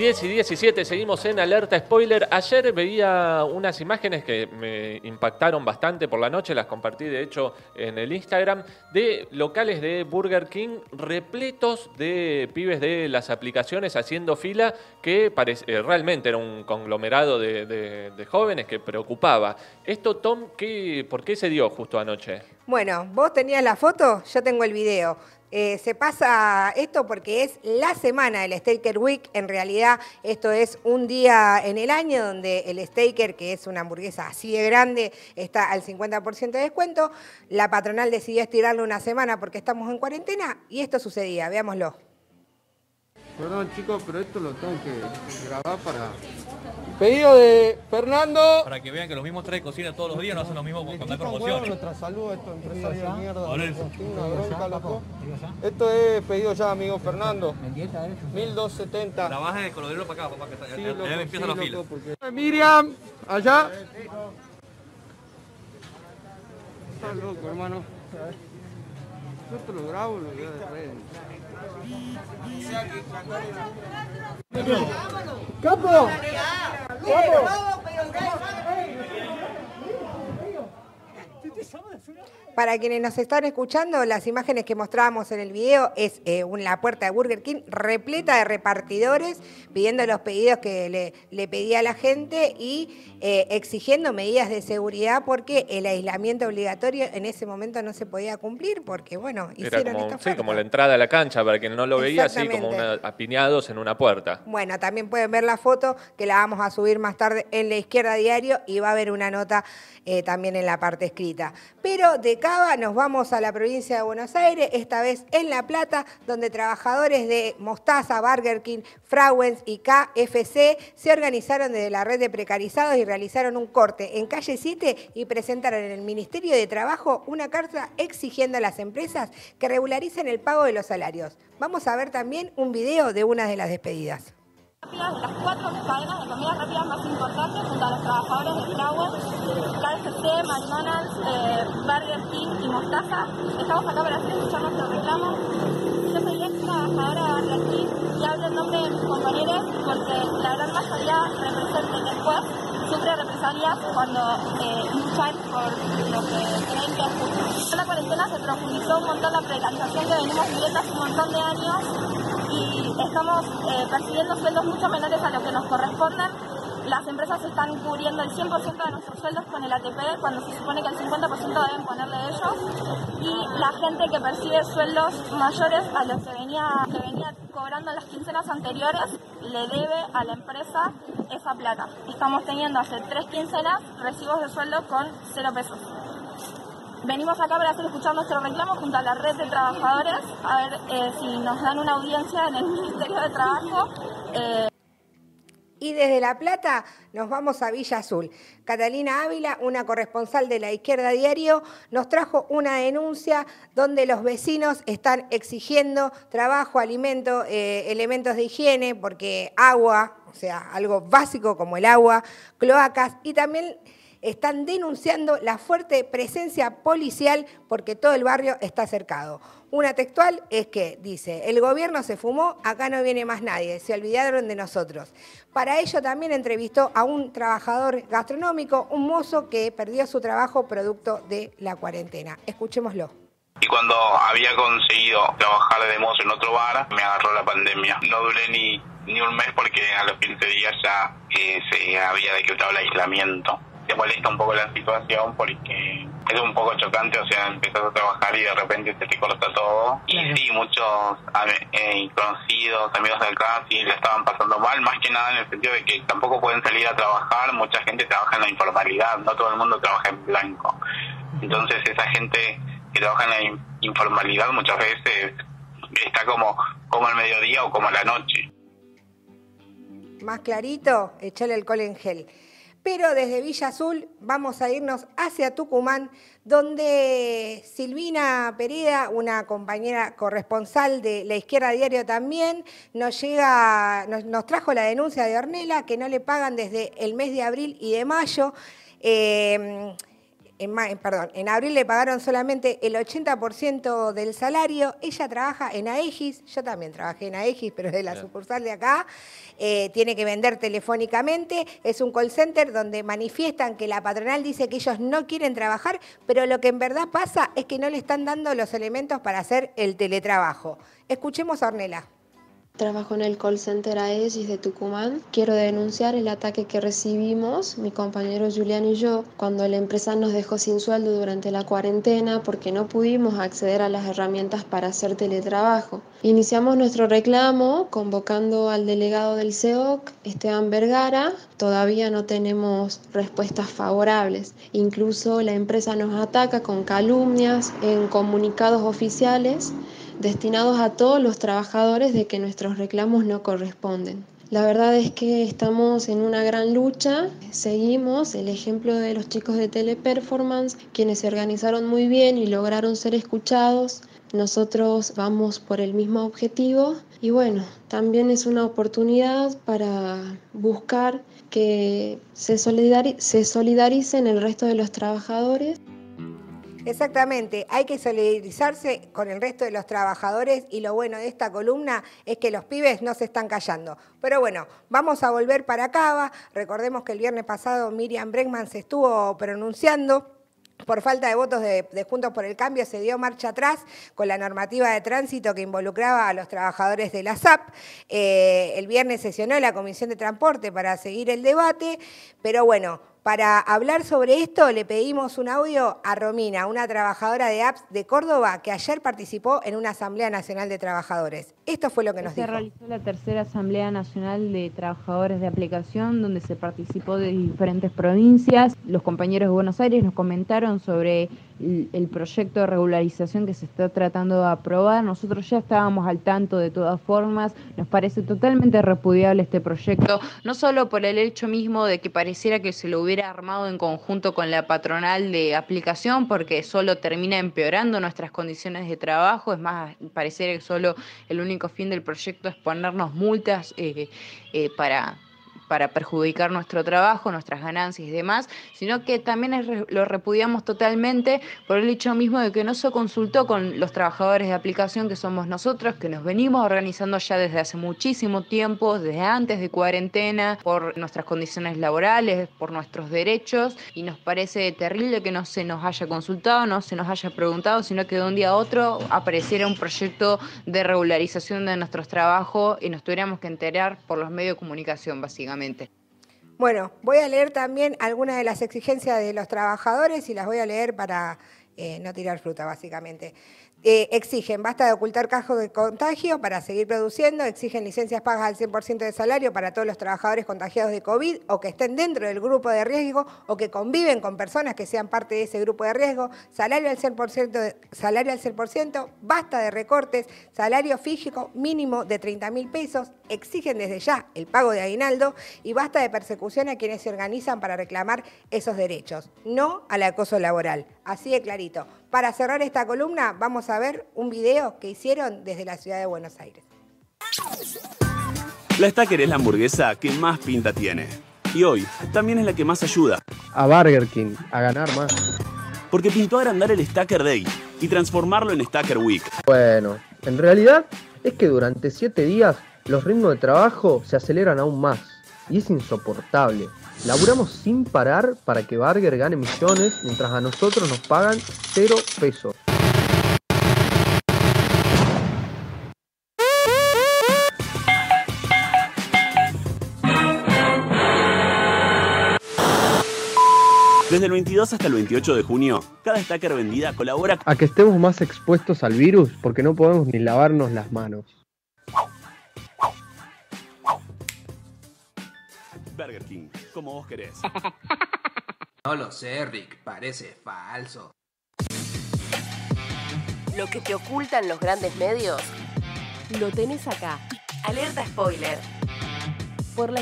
10 y 17, seguimos en alerta spoiler. Ayer veía unas imágenes que me impactaron bastante por la noche, las compartí de hecho en el Instagram, de locales de Burger King repletos de pibes de las aplicaciones haciendo fila, que eh, realmente era un conglomerado de, jóvenes que preocupaba. Esto, Tom, ¿qué, ¿por qué se dio justo anoche? Bueno, vos tenías la foto, yo tengo el video. Eh, se pasa esto porque es la semana del Staker Week. En realidad, esto es un día en el año donde el Staker, que es una hamburguesa así de grande, está al 50% de descuento. La patronal decidió estirarlo una semana porque estamos en cuarentena y esto sucedía. Veámoslo. Perdón, chicos, pero esto lo tengo que grabar para Pedido de Fernando. Para que vean que los mismos tres cocinan todos los días, no hacen lo mismo cuando hay promociones. nuestra salud, esto empresario de mierda. Una loco. Esto es pedido ya, amigo Fernando. 1270. La baja de colorero para acá, papá, que está, sí, ya, loco, ya empieza sí, la fila. Porque... Miriam, allá. Está loco, hermano. Yo te lo grabo, lo voy a de ¡Capo! ¡Vamos! Para quienes nos están escuchando, las imágenes que mostrábamos en el video es eh, la puerta de Burger King repleta de repartidores pidiendo los pedidos que le, pedía a la gente y eh, exigiendo medidas de seguridad porque el aislamiento obligatorio en ese momento no se podía cumplir porque, bueno, hicieron como, Sí, como la entrada a la cancha, para quien no lo veía, así como apiñados en una puerta. Bueno, también pueden ver la foto que la vamos a subir más tarde en la izquierda diario y va a haber una nota eh, también en la parte escrita. Pero de Nos vamos a la provincia de Buenos Aires, esta vez en La Plata, donde trabajadores de Mostaza, Burger King, Frauens y KFC se organizaron desde la red de precarizados y realizaron un corte en calle 7 y presentaron en el Ministerio de Trabajo una carta exigiendo a las empresas que regularicen el pago de los salarios. Vamos a ver también un video de una de las despedidas las cuatro cadenas de comida rápida más importantes junto a los trabajadores de Frauer, KFC, McDonald's, eh, Burger King y Mostaza. Estamos acá para escuchar nuestro reclamo. Yo soy ex trabajadora de Burger King y hablo en nombre de mis compañeros porque la gran mayoría representa después sufre represalias cuando eh, luchan por lo que creen que es justo. La cuarentena se profundizó un montón la precarización que venimos viviendo hace un montón de años estamos eh, percibiendo sueldos mucho menores a lo que nos corresponden. Las empresas están cubriendo el 100% de nuestros sueldos con el ATP cuando se supone que el 50% deben ponerle ellos y la gente que percibe sueldos mayores a los que venía, cobrando en las quincenas anteriores le debe a la empresa esa plata. Estamos teniendo hace tres quincenas recibos de sueldos con cero pesos. Venimos acá para hacer escuchar nuestro reclamo junto a la red de trabajadores, a ver eh, si nos dan una audiencia en el Ministerio de Trabajo. Eh. Y desde La Plata nos vamos a Villa Azul. Catalina Ávila, una corresponsal de la Izquierda Diario, nos trajo una denuncia donde los vecinos están exigiendo trabajo, alimento, eh, elementos de higiene, porque agua, o sea, algo básico como el agua, cloacas y también están denunciando la fuerte presencia policial porque todo el barrio está cercado. Una textual es que dice, el gobierno se fumó, acá no viene más nadie, se olvidaron de nosotros. Para ello también entrevistó a un trabajador gastronómico, un mozo que perdió su trabajo producto de la cuarentena. Escuchémoslo. Y cuando había conseguido trabajar de mozo en otro bar, me agarró la pandemia. No duré ni, ni un mes porque a los 15 días ya eh, se había decretado el aislamiento te molesta un poco la situación porque es un poco chocante, o sea, empezás a trabajar y de repente se te corta todo. Y sí, muchos eh, conocidos, amigos del sí le estaban pasando mal, más que nada en el sentido de que tampoco pueden salir a trabajar, mucha gente trabaja en la informalidad, no todo el mundo trabaja en blanco. Entonces esa gente que trabaja en la informalidad muchas veces está como, como al mediodía o como a la noche. Más clarito, echale alcohol en gel. Pero desde Villa Azul vamos a irnos hacia Tucumán, donde Silvina Pereda, una compañera corresponsal de La Izquierda Diario también, nos, llega, nos, trajo la denuncia de Ornella, que no le pagan desde el mes de abril y de mayo. Eh, en, perdón, en abril le pagaron solamente el 80% del salario. Ella trabaja en Aegis, yo también trabajé en Aegis, pero de la sucursal de acá. Eh, tiene que vender telefónicamente. Es un call center donde manifiestan que la patronal dice que ellos no quieren trabajar, pero lo que en verdad pasa es que no le están dando los elementos para hacer el teletrabajo. Escuchemos a Ornella. Trabajo en el call center AESIS de Tucumán. Quiero denunciar el ataque que recibimos, mi compañero Julián y yo, cuando la empresa nos dejó sin sueldo durante la cuarentena porque no pudimos acceder a las herramientas para hacer teletrabajo. Iniciamos nuestro reclamo convocando al delegado del CEOC, Esteban Vergara. Todavía no tenemos respuestas favorables. Incluso la empresa nos ataca con calumnias en comunicados oficiales destinados a todos los trabajadores de que nuestros reclamos no corresponden. La verdad es que estamos en una gran lucha, seguimos el ejemplo de los chicos de Teleperformance, quienes se organizaron muy bien y lograron ser escuchados. Nosotros vamos por el mismo objetivo y bueno, también es una oportunidad para buscar que se, solidaricen el resto de los trabajadores. Exactamente, hay que solidarizarse con el resto de los trabajadores y lo bueno de esta columna es que los pibes no se están callando. Pero bueno, vamos a volver para Cava. Recordemos que el viernes pasado Miriam Bregman se estuvo pronunciando por falta de votos de, Juntos por el Cambio se dio marcha atrás con la normativa de tránsito que involucraba a los trabajadores de la SAP. Eh, el viernes sesionó la Comisión de Transporte para seguir el debate, pero bueno, para hablar sobre esto le pedimos un audio a Romina, una trabajadora de apps de Córdoba que ayer participó en una Asamblea Nacional de Trabajadores. Esto fue lo que nos dijo. Se realizó la tercera Asamblea Nacional de Trabajadores de Aplicación donde se participó de diferentes provincias. Los compañeros de Buenos Aires nos comentaron sobre el proyecto de regularización que se está tratando de aprobar. Nosotros ya estábamos al tanto de todas formas. Nos parece totalmente repudiable este proyecto, no solo por el hecho mismo de que pareciera que se lo hubiera armado en conjunto con la patronal de aplicación, porque solo termina empeorando nuestras condiciones de trabajo. Es más, pareciera que solo el único fin del proyecto es ponernos multas eh, eh, para para perjudicar nuestro trabajo, nuestras ganancias y demás, sino que también lo repudiamos totalmente por el hecho mismo de que no se consultó con los trabajadores de aplicación que somos nosotros, que nos venimos organizando ya desde hace muchísimo tiempo, desde antes de cuarentena, por nuestras condiciones laborales, por nuestros derechos, y nos parece terrible que no se nos haya consultado, no se nos haya preguntado, sino que de un día a otro apareciera un proyecto de regularización de nuestros trabajos y nos tuviéramos que enterar por los medios de comunicación, básicamente. Bueno, voy a leer también algunas de las exigencias de los trabajadores y las voy a leer para eh, no tirar fruta, básicamente. Eh, exigen basta de ocultar cajos de contagio para seguir produciendo, exigen licencias pagas al 100% de salario para todos los trabajadores contagiados de COVID o que estén dentro del grupo de riesgo o que conviven con personas que sean parte de ese grupo de riesgo, salario al 100%, salario al 100% basta de recortes, salario físico mínimo de 30 mil pesos, exigen desde ya el pago de aguinaldo y basta de persecución a quienes se organizan para reclamar esos derechos, no al acoso laboral. Así de clarito. Para cerrar esta columna, vamos a ver un video que hicieron desde la ciudad de Buenos Aires. La Stacker es la hamburguesa que más pinta tiene. Y hoy también es la que más ayuda. A Burger King, a ganar más. Porque pintó agrandar el Stacker Day y transformarlo en Stacker Week. Bueno, en realidad es que durante 7 días los ritmos de trabajo se aceleran aún más. Y es insoportable. Laburamos sin parar para que Barger gane millones mientras a nosotros nos pagan cero pesos. Desde el 22 hasta el 28 de junio, cada stacker vendida colabora a que estemos más expuestos al virus porque no podemos ni lavarnos las manos. Burger King, como vos querés. no lo sé, Rick, parece falso. Lo que te ocultan los grandes medios, lo tenés acá. Alerta spoiler. Por la